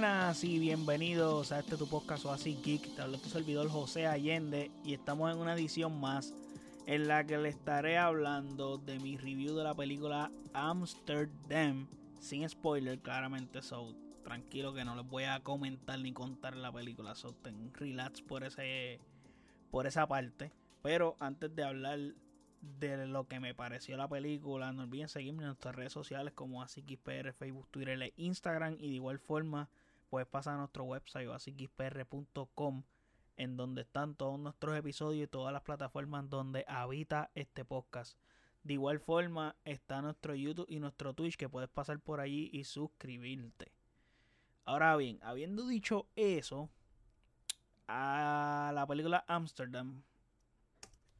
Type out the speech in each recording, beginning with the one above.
Buenas y bienvenidos a este tu podcast o así geek. Te habla tu servidor José Allende y estamos en una edición más en la que le estaré hablando de mi review de la película Amsterdam sin spoiler claramente. So tranquilo que no les voy a comentar ni contar la película. So ten relax por ese por esa parte. Pero antes de hablar de lo que me pareció la película. No olviden seguirme en nuestras redes sociales como AsiKisPR, Facebook, Twitter e Instagram. Y de igual forma, puedes pasar a nuestro website asikispr.com en donde están todos nuestros episodios y todas las plataformas donde habita este podcast. De igual forma, está nuestro YouTube y nuestro Twitch que puedes pasar por allí y suscribirte. Ahora bien, habiendo dicho eso, a la película Amsterdam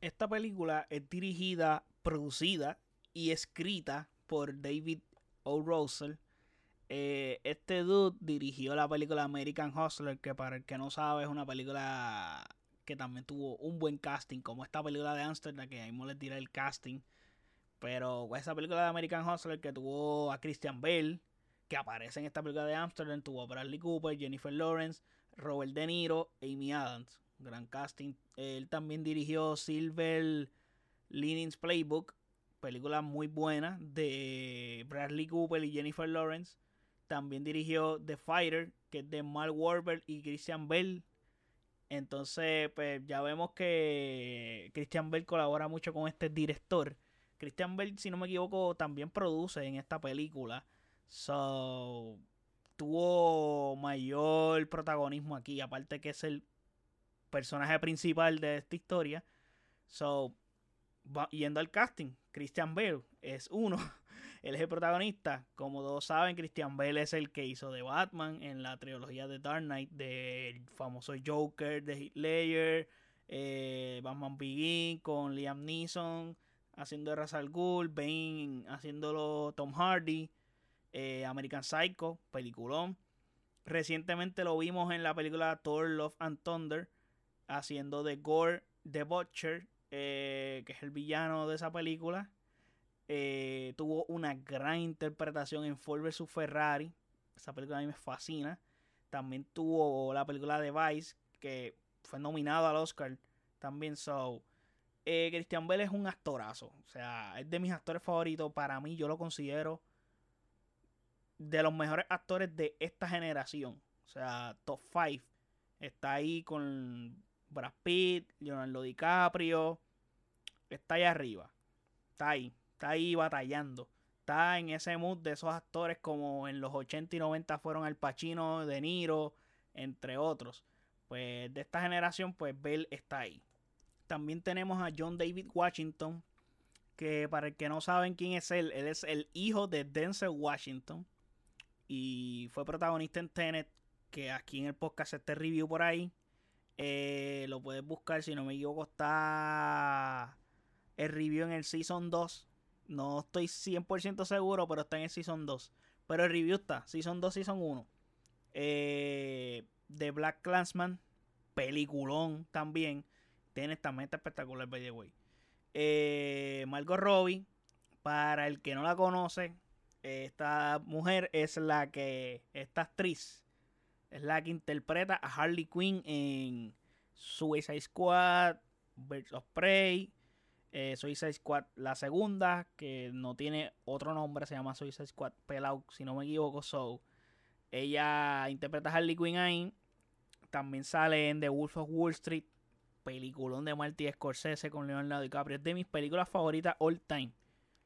esta película es dirigida, producida y escrita por David O. Russell. Eh, este dude dirigió la película American Hustler, que para el que no sabe es una película que también tuvo un buen casting, como esta película de Amsterdam, que ahí les diré el casting. Pero esa película de American Hustler que tuvo a Christian Bale, que aparece en esta película de Amsterdam, tuvo a Bradley Cooper, Jennifer Lawrence, Robert De Niro, Amy Adams gran casting. Él también dirigió Silver Linings Playbook, película muy buena de Bradley Cooper y Jennifer Lawrence. También dirigió The Fighter, que es de Mark Wahlberg y Christian Bell. Entonces, pues ya vemos que Christian Bell colabora mucho con este director. Christian Bell, si no me equivoco, también produce en esta película. So, tuvo mayor protagonismo aquí, aparte que es el personaje principal de esta historia. So, yendo al casting, Christian Bale es uno. Él es el protagonista. Como todos saben, Christian Bale es el que hizo de Batman en la trilogía de Dark Knight, del famoso Joker de Hitler, eh, Batman Begin con Liam Neeson haciendo de al Ghul, Bane haciéndolo Tom Hardy, eh, American Psycho, peliculón. Recientemente lo vimos en la película Thor Love and Thunder haciendo de Gore the Butcher, eh, que es el villano de esa película. Eh, tuvo una gran interpretación en Ford vs Ferrari. Esa película a mí me fascina. También tuvo la película de Vice, que fue nominado al Oscar. También so. Eh, Christian Bell es un actorazo. O sea, es de mis actores favoritos. Para mí, yo lo considero de los mejores actores de esta generación. O sea, top 5. Está ahí con Brad Pitt, Leonardo DiCaprio, está ahí arriba. Está ahí, está ahí batallando. Está en ese mood de esos actores como en los 80 y 90 fueron Al Pacino, De Niro, entre otros. Pues de esta generación, pues Bell está ahí. También tenemos a John David Washington, que para el que no saben quién es él, él es el hijo de Denzel Washington. Y fue protagonista en Tenet, que aquí en el podcast este review por ahí. Eh, lo puedes buscar, si no me equivoco, está el review en el Season 2. No estoy 100% seguro, pero está en el Season 2. Pero el review está, Season 2, Season 1. Eh, de Black Clansman, peliculón también. Tiene esta meta espectacular, by the way. Eh, Margot Robbie, para el que no la conoce, esta mujer es la que, esta actriz, es la que interpreta a Harley Quinn en Suicide Squad, Birds of Prey, eh, Suicide Squad la segunda, que no tiene otro nombre, se llama Suicide Squad Pelao, si no me equivoco. So, ella interpreta a Harley Quinn ahí. También sale en The Wolf of Wall Street, peliculón de Marty Scorsese con Leonardo DiCaprio. Es de mis películas favoritas all time.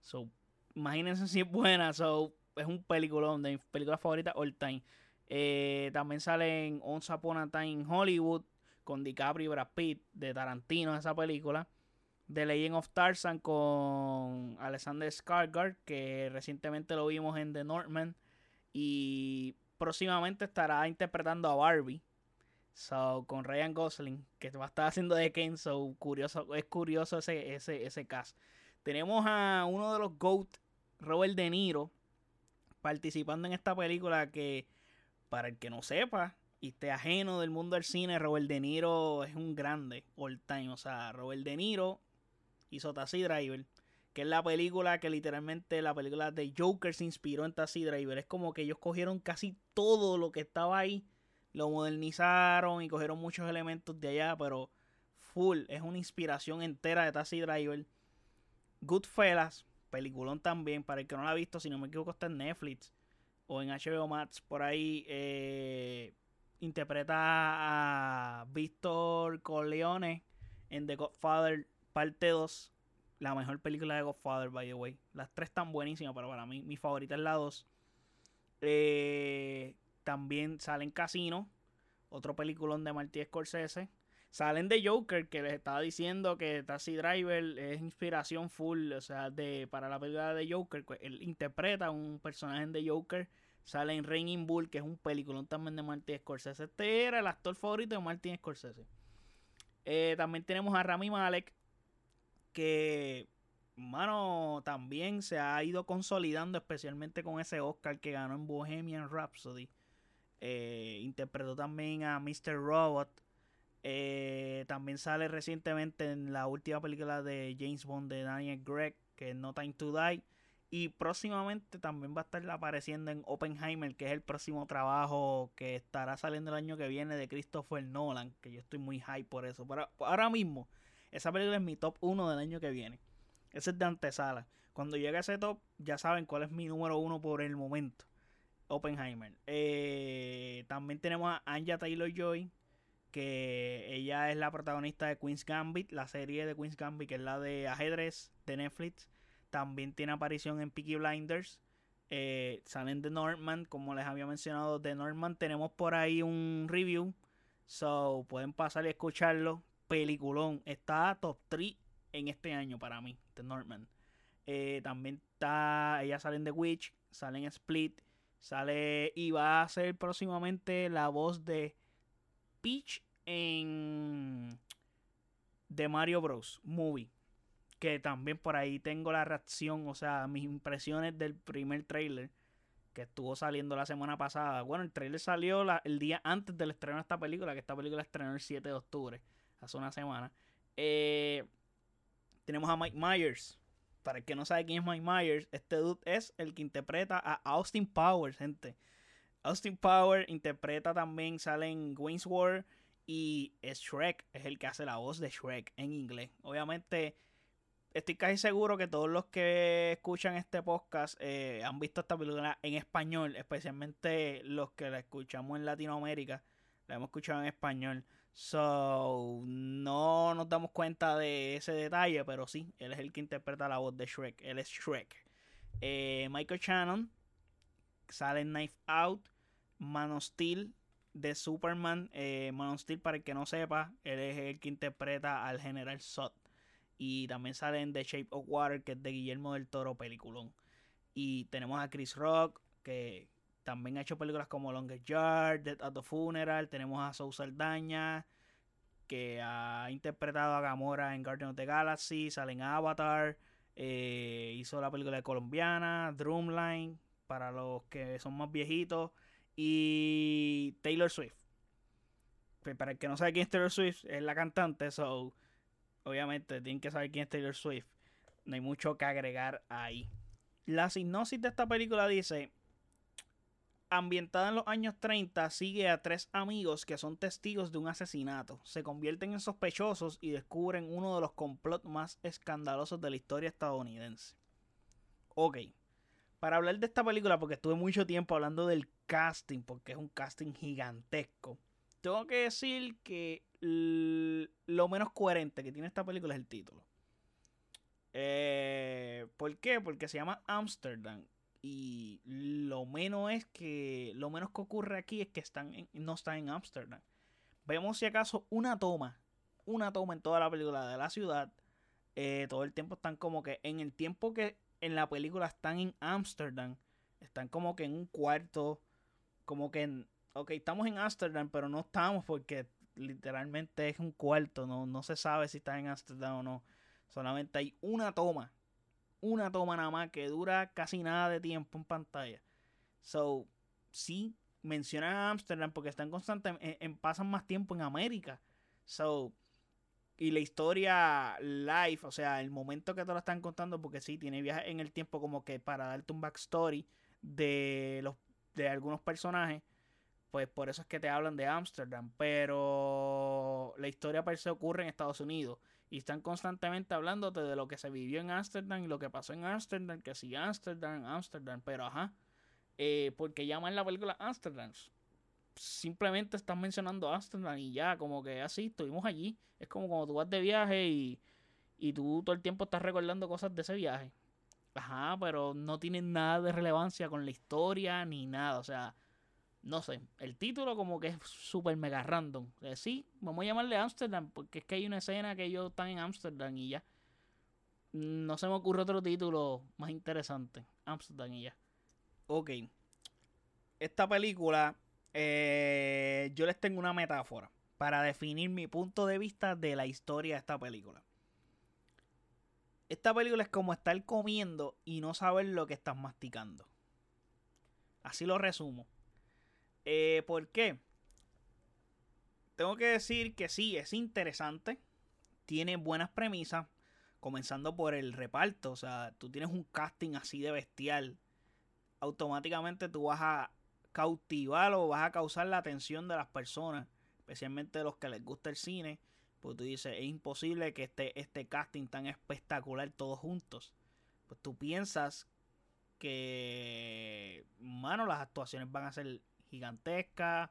So, imagínense si es buena. So, es un peliculón de mis películas favoritas all time. Eh, también sale en Once Upon a Time in Hollywood con DiCaprio y Brad Pitt de Tarantino esa película. The Legend of Tarzan con Alexander Skarsgård que recientemente lo vimos en The Northman y próximamente estará interpretando a Barbie. So, con Ryan Gosling, que va a estar haciendo de Ken, so curioso, es curioso ese, ese, ese cast. Tenemos a uno de los GOAT, Robert De Niro, participando en esta película que para el que no sepa y esté ajeno del mundo del cine, Robert De Niro es un grande all time. O sea, Robert De Niro hizo Taxi Driver, que es la película que literalmente la película de Joker se inspiró en Taxi Driver. Es como que ellos cogieron casi todo lo que estaba ahí, lo modernizaron y cogieron muchos elementos de allá, pero full, es una inspiración entera de Taxi Driver. Goodfellas, peliculón también, para el que no la ha visto, si no me equivoco está en Netflix o en HBO Max, por ahí eh, interpreta a Víctor Corleone en The Godfather parte 2 la mejor película de Godfather, by the way. Las tres están buenísimas, pero para mí, mi favorita es la 2. Eh, también salen Casino, otro peliculón de Marty Scorsese. Salen de Joker, que les estaba diciendo que Taxi Driver es inspiración full, o sea, de, para la película de Joker. Pues, él interpreta un personaje de Joker. Sale en Raining Bull, que es un peliculón también de Martin Scorsese. Este era el actor favorito de Martin Scorsese. Eh, también tenemos a Rami Malek, que, mano, también se ha ido consolidando, especialmente con ese Oscar que ganó en Bohemian Rhapsody. Eh, interpretó también a Mr. Robot. Eh, también sale recientemente en la última película de James Bond de Daniel Gregg, que es No Time to Die. Y próximamente también va a estar apareciendo en Oppenheimer, que es el próximo trabajo que estará saliendo el año que viene de Christopher Nolan, que yo estoy muy high por eso. Pero ahora mismo, esa película es mi top 1 del año que viene. Ese es de antesala. Cuando llegue a ese top, ya saben cuál es mi número 1 por el momento. Oppenheimer. Eh, también tenemos a Anja Taylor Joy, que ella es la protagonista de Queen's Gambit, la serie de Queen's Gambit, que es la de ajedrez de Netflix. También tiene aparición en Peaky Blinders. Eh, salen de Norman, como les había mencionado, de Norman tenemos por ahí un review. So pueden pasar y escucharlo peliculón. Está top 3 en este año para mí, The Northman. Eh, también está, ella sale en The Witch, sale en Split, sale y va a ser próximamente la voz de Peach en The Mario Bros. Movie. Que también por ahí tengo la reacción, o sea, mis impresiones del primer trailer que estuvo saliendo la semana pasada. Bueno, el trailer salió el día antes del estreno de esta película, que esta película estrenó el 7 de octubre hace una semana. Eh, tenemos a Mike Myers. Para el que no sabe quién es Mike Myers, este dude es el que interpreta a Austin Powers, gente. Austin Powers interpreta también, sale en Wayne's y Shrek es el que hace la voz de Shrek en inglés. Obviamente, estoy casi seguro que todos los que escuchan este podcast eh, han visto esta película en español, especialmente los que la escuchamos en Latinoamérica, la hemos escuchado en español. So, no nos damos cuenta de ese detalle, pero sí, él es el que interpreta la voz de Shrek. Él es Shrek. Eh, Michael Shannon sale en Knife Out, Man of Steel de Superman. Eh, Man of Steel, para el que no sepa, él es el que interpreta al General Zod. Y también sale en The Shape of Water, que es de Guillermo del Toro, peliculón. Y tenemos a Chris Rock, que también ha hecho películas como Longest Yard, Death at the Funeral. Tenemos a Sou Saldaña, que ha interpretado a Gamora en Guardian of the Galaxy. Sale en Avatar. Eh, hizo la película de colombiana, Drumline, para los que son más viejitos. Y Taylor Swift. Pues, para el que no sabe quién es Taylor Swift, es la cantante. So, obviamente, tienen que saber quién es Taylor Swift. No hay mucho que agregar ahí. La sinopsis de esta película dice: ambientada en los años 30, sigue a tres amigos que son testigos de un asesinato. Se convierten en sospechosos y descubren uno de los complots más escandalosos de la historia estadounidense. Ok, para hablar de esta película, porque estuve mucho tiempo hablando del casting, porque es un casting gigantesco, tengo que decir que lo menos coherente que tiene esta película es el título. Eh, ¿Por qué? Porque se llama Amsterdam y lo menos es que lo menos que ocurre aquí es que están no están en Ámsterdam. Vemos si acaso una toma, una toma en toda la película de la ciudad. Eh, todo el tiempo están como que en el tiempo que en la película están en Ámsterdam, están como que en un cuarto, como que en, ok, estamos en Ámsterdam, pero no estamos porque literalmente es un cuarto, no, no se sabe si están en Ámsterdam o no. Solamente hay una toma una toma nada más que dura casi nada de tiempo en pantalla. So, sí, mencionan a Amsterdam porque están constantemente, en, pasan más tiempo en América. So, y la historia live, o sea, el momento que te lo están contando, porque sí, tiene viajes en el tiempo como que para darte un backstory de los de algunos personajes, pues por eso es que te hablan de Ámsterdam, pero la historia per se ocurre en Estados Unidos y están constantemente hablándote de lo que se vivió en Ámsterdam y lo que pasó en Ámsterdam, que sí, Ámsterdam, Ámsterdam, pero ajá, eh, porque llaman la película Ámsterdam simplemente estás mencionando Amsterdam y ya, como que así, estuvimos allí. Es como cuando tú vas de viaje y, y tú todo el tiempo estás recordando cosas de ese viaje. Ajá, pero no tiene nada de relevancia con la historia ni nada. O sea, no sé. El título como que es súper mega random. sí, vamos a llamarle Amsterdam porque es que hay una escena que ellos están en Amsterdam y ya. No se me ocurre otro título más interesante. Amsterdam y ya. Ok. Esta película eh, yo les tengo una metáfora para definir mi punto de vista de la historia de esta película. Esta película es como estar comiendo y no saber lo que estás masticando. Así lo resumo. Eh, ¿Por qué? Tengo que decir que sí, es interesante. Tiene buenas premisas. Comenzando por el reparto. O sea, tú tienes un casting así de bestial. Automáticamente tú vas a cautivar o vas a causar la atención de las personas, especialmente de los que les gusta el cine, pues tú dices, es imposible que esté este casting tan espectacular todos juntos. Pues tú piensas que, mano, las actuaciones van a ser gigantescas,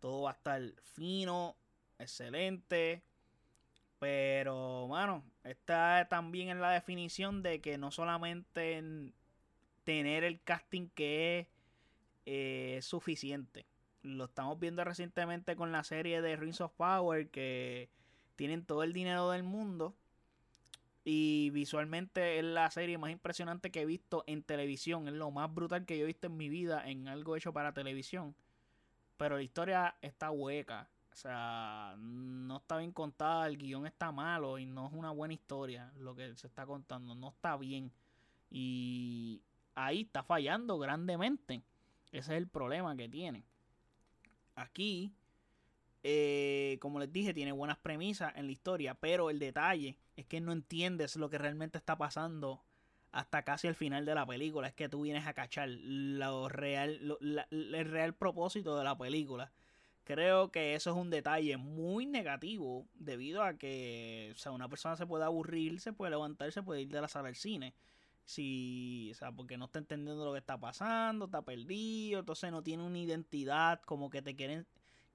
todo va a estar fino, excelente. Pero, mano, está también en la definición de que no solamente tener el casting que es eh, es suficiente. Lo estamos viendo recientemente con la serie de Rings of Power que tienen todo el dinero del mundo y visualmente es la serie más impresionante que he visto en televisión. Es lo más brutal que yo he visto en mi vida en algo hecho para televisión. Pero la historia está hueca. O sea, no está bien contada, el guion está malo y no es una buena historia lo que se está contando. No está bien. Y ahí está fallando grandemente. Ese es el problema que tiene. Aquí, eh, como les dije, tiene buenas premisas en la historia, pero el detalle es que no entiendes lo que realmente está pasando hasta casi el final de la película. Es que tú vienes a cachar lo real, el real propósito de la película. Creo que eso es un detalle muy negativo debido a que o sea, una persona se puede aburrir, se puede levantar, se puede ir de la sala del cine si, o sea, porque no está entendiendo lo que está pasando, está perdido, entonces no tiene una identidad, como que te quieren,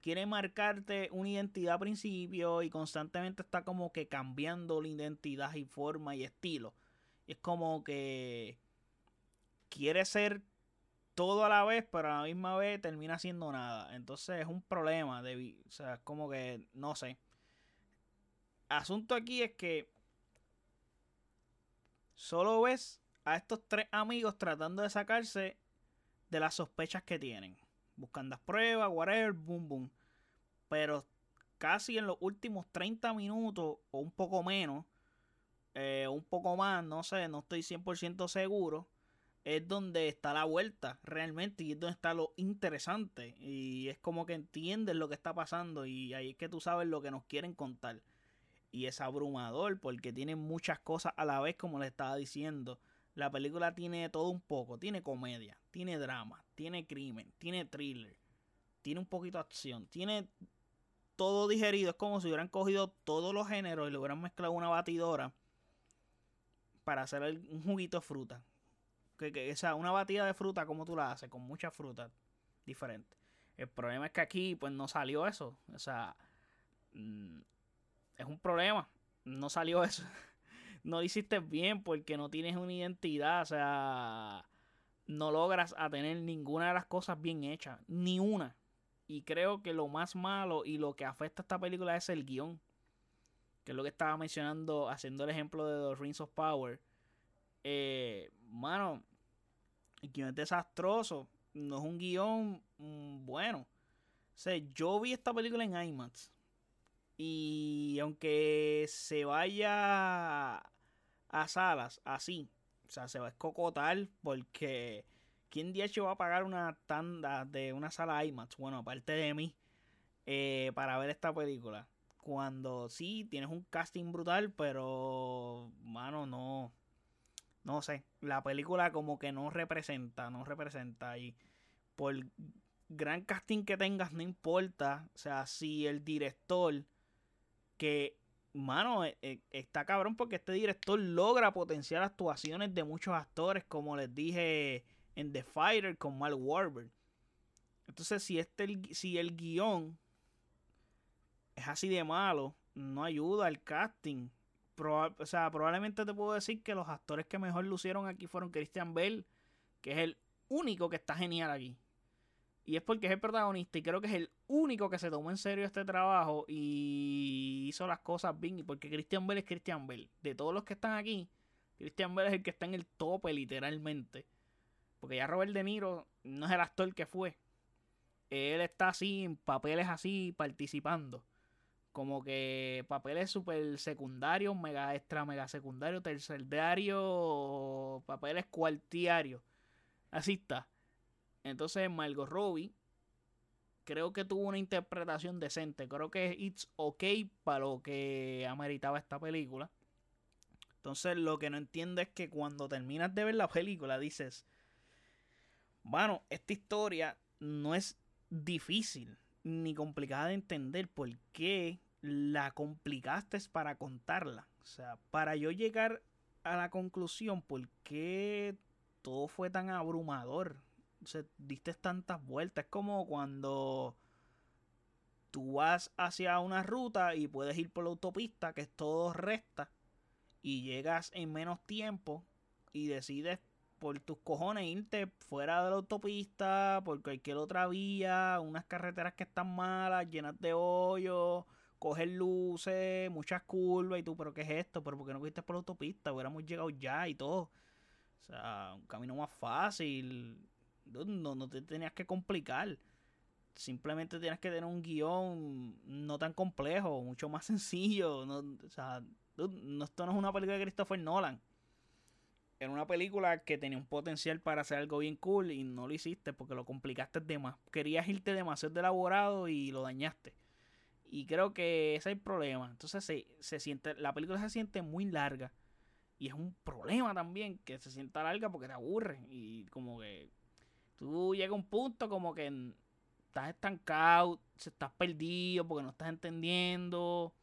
quiere marcarte una identidad al principio y constantemente está como que cambiando la identidad y forma y estilo. es como que quiere ser todo a la vez, pero a la misma vez termina siendo nada. Entonces es un problema, de, o sea, es como que, no sé. Asunto aquí es que solo ves a estos tres amigos tratando de sacarse de las sospechas que tienen. Buscando pruebas, whatever, boom, boom. Pero casi en los últimos 30 minutos o un poco menos, eh, un poco más, no sé, no estoy 100% seguro, es donde está la vuelta realmente y es donde está lo interesante. Y es como que entiendes lo que está pasando y ahí es que tú sabes lo que nos quieren contar. Y es abrumador porque tiene muchas cosas a la vez, como le estaba diciendo. La película tiene todo un poco. Tiene comedia, tiene drama, tiene crimen, tiene thriller, tiene un poquito de acción, tiene todo digerido. Es como si hubieran cogido todos los géneros y le hubieran mezclado una batidora para hacer un juguito de fruta. Que, o sea, una batida de fruta, como tú la haces, con mucha fruta diferente. El problema es que aquí, pues no salió eso. O sea, mm, es un problema. No salió eso. no lo hiciste bien porque no tienes una identidad, o sea, no logras a tener ninguna de las cosas bien hechas, ni una. Y creo que lo más malo y lo que afecta a esta película es el guion. Que es lo que estaba mencionando, haciendo el ejemplo de The Rings of Power. Eh, mano, el guion es desastroso. No es un guion mm, bueno. O sea, yo vi esta película en IMAX. Y aunque se vaya a salas así. O sea, se va a escocotar porque ¿quién hecho va a pagar una tanda de una sala IMAX? Bueno, aparte de mí, eh, para ver esta película. cuando sí tienes un casting brutal, pero, mano, no. No sé. La película como que no representa, no representa. Y por gran casting que tengas, no importa. O sea, si el director que mano, eh, eh, está cabrón porque este director logra potenciar actuaciones de muchos actores, como les dije en The Fighter con Mark Wahlberg. Entonces, si, este, si el guion es así de malo, no ayuda al casting. o sea, probablemente te puedo decir que los actores que mejor lucieron aquí fueron Christian Bell, que es el único que está genial aquí. Y es porque es el protagonista y creo que es el único que se tomó en serio este trabajo y hizo las cosas bien. Y porque Christian Bell es Christian Bell. De todos los que están aquí, Christian Bell es el que está en el tope literalmente. Porque ya Robert De Niro no es el actor que fue. Él está así en papeles así participando. Como que papeles super secundarios, mega extra, mega secundarios, terciarios, papeles cuartiarios. Así está. Entonces Margot Robbie creo que tuvo una interpretación decente. Creo que it's okay para lo que ameritaba esta película. Entonces lo que no entiendo es que cuando terminas de ver la película dices, bueno, esta historia no es difícil ni complicada de entender. ¿Por qué la complicaste para contarla? O sea, para yo llegar a la conclusión, ¿por qué todo fue tan abrumador? se diste tantas vueltas. Es como cuando tú vas hacia una ruta y puedes ir por la autopista, que es todo recta, y llegas en menos tiempo y decides por tus cojones irte fuera de la autopista, por cualquier otra vía, unas carreteras que están malas, llenas de hoyos, coger luces, muchas curvas, y tú, pero ¿qué es esto? ¿Pero por qué no fuiste por la autopista? Hubiéramos llegado ya y todo. O sea, un camino más fácil no, no te tenías que complicar. Simplemente tienes que tener un guion no tan complejo, mucho más sencillo. No, o sea, no, esto no es una película de Christopher Nolan. Era una película que tenía un potencial para hacer algo bien cool y no lo hiciste porque lo complicaste de más. Querías irte demasiado de elaborado y lo dañaste. Y creo que ese es el problema. Entonces se, se siente, la película se siente muy larga. Y es un problema también que se sienta larga porque te aburre. Y como que tú llegas a un punto como que estás estancado, estás perdido porque no estás entendiendo.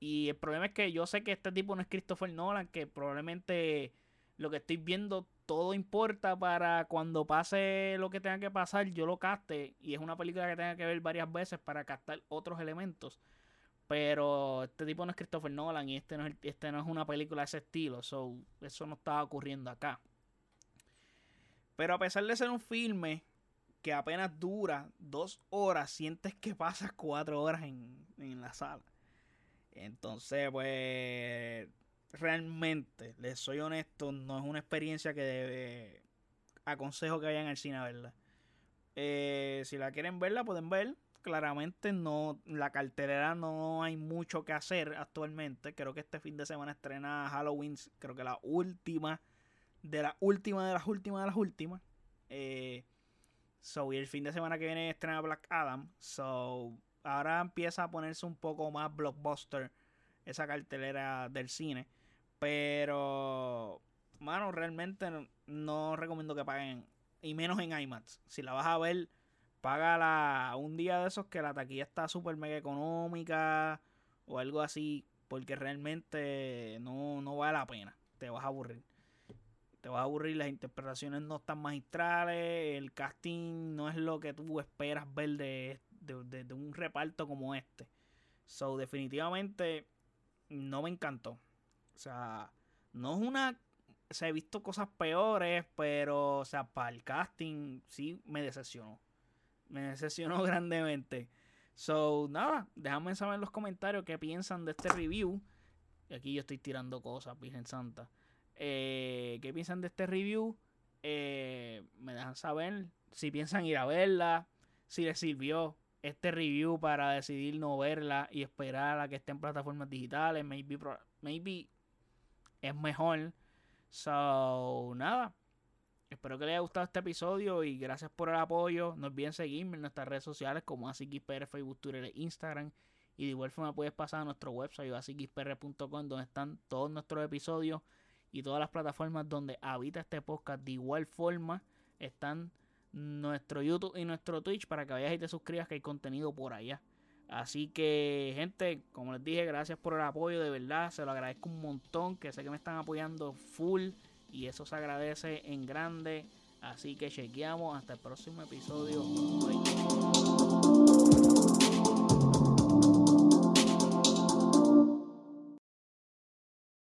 Y el problema es que yo sé que este tipo no es Christopher Nolan, que probablemente lo que estoy viendo todo importa para cuando pase lo que tenga que pasar, yo lo caste. Y es una película que tenga que ver varias veces para captar otros elementos. Pero este tipo no es Christopher Nolan y este no es, este no es una película de ese estilo. So, eso no estaba ocurriendo acá. Pero a pesar de ser un filme que apenas dura dos horas, sientes que pasas cuatro horas en, la sala. Entonces, pues, realmente, les soy honesto, no es una experiencia que debe, aconsejo que vayan al cine a verla. Eh, si la quieren verla, pueden ver. Claramente no, la cartelera no hay mucho que hacer actualmente. Creo que este fin de semana estrena Halloween, creo que la última de la última de las últimas de las últimas. Eh, so, y el fin de semana que viene estrena Black Adam. So, ahora empieza a ponerse un poco más blockbuster esa cartelera del cine. Pero, mano, realmente no, recomiendo que paguen. Y menos en IMAX. Si la vas a ver, págala un día de esos que la taquilla está súper mega económica. O algo así. Porque realmente no, no vale la pena. Te vas a aburrir te vas a aburrir, las interpretaciones no están magistrales, el casting no es lo que tú esperas ver de, un reparto como este. So, definitivamente no me encantó. O sea, no es una. se he visto cosas peores, pero, o sea, para el casting sí me decepcionó. Me decepcionó grandemente. So, nada, déjame saber en los comentarios qué piensan de este review. Aquí yo estoy tirando cosas, Virgen Santa. Eh, ¿Qué piensan de este review? Eh, me dejan saber si piensan ir a verla, si les sirvió este review para decidir no verla y esperar a que esté en plataformas digitales. Maybe, maybe es mejor. So, nada. Espero que les haya gustado este episodio y gracias por el apoyo. No olviden seguirme en nuestras redes sociales como AsiKisPR, Facebook, Twitter e Instagram. Y de igual forma puedes pasar a nuestro website basicxpr.com donde están todos nuestros episodios y todas las plataformas donde habita este podcast. De igual forma están nuestro YouTube y nuestro Twitch para que vayas y te suscribas que hay contenido por allá. Así que, gente, como les dije, gracias por el apoyo, de verdad, se lo agradezco un montón, que sé que me están apoyando full y eso se agradece en grande. Así que chequeamos hasta el próximo episodio.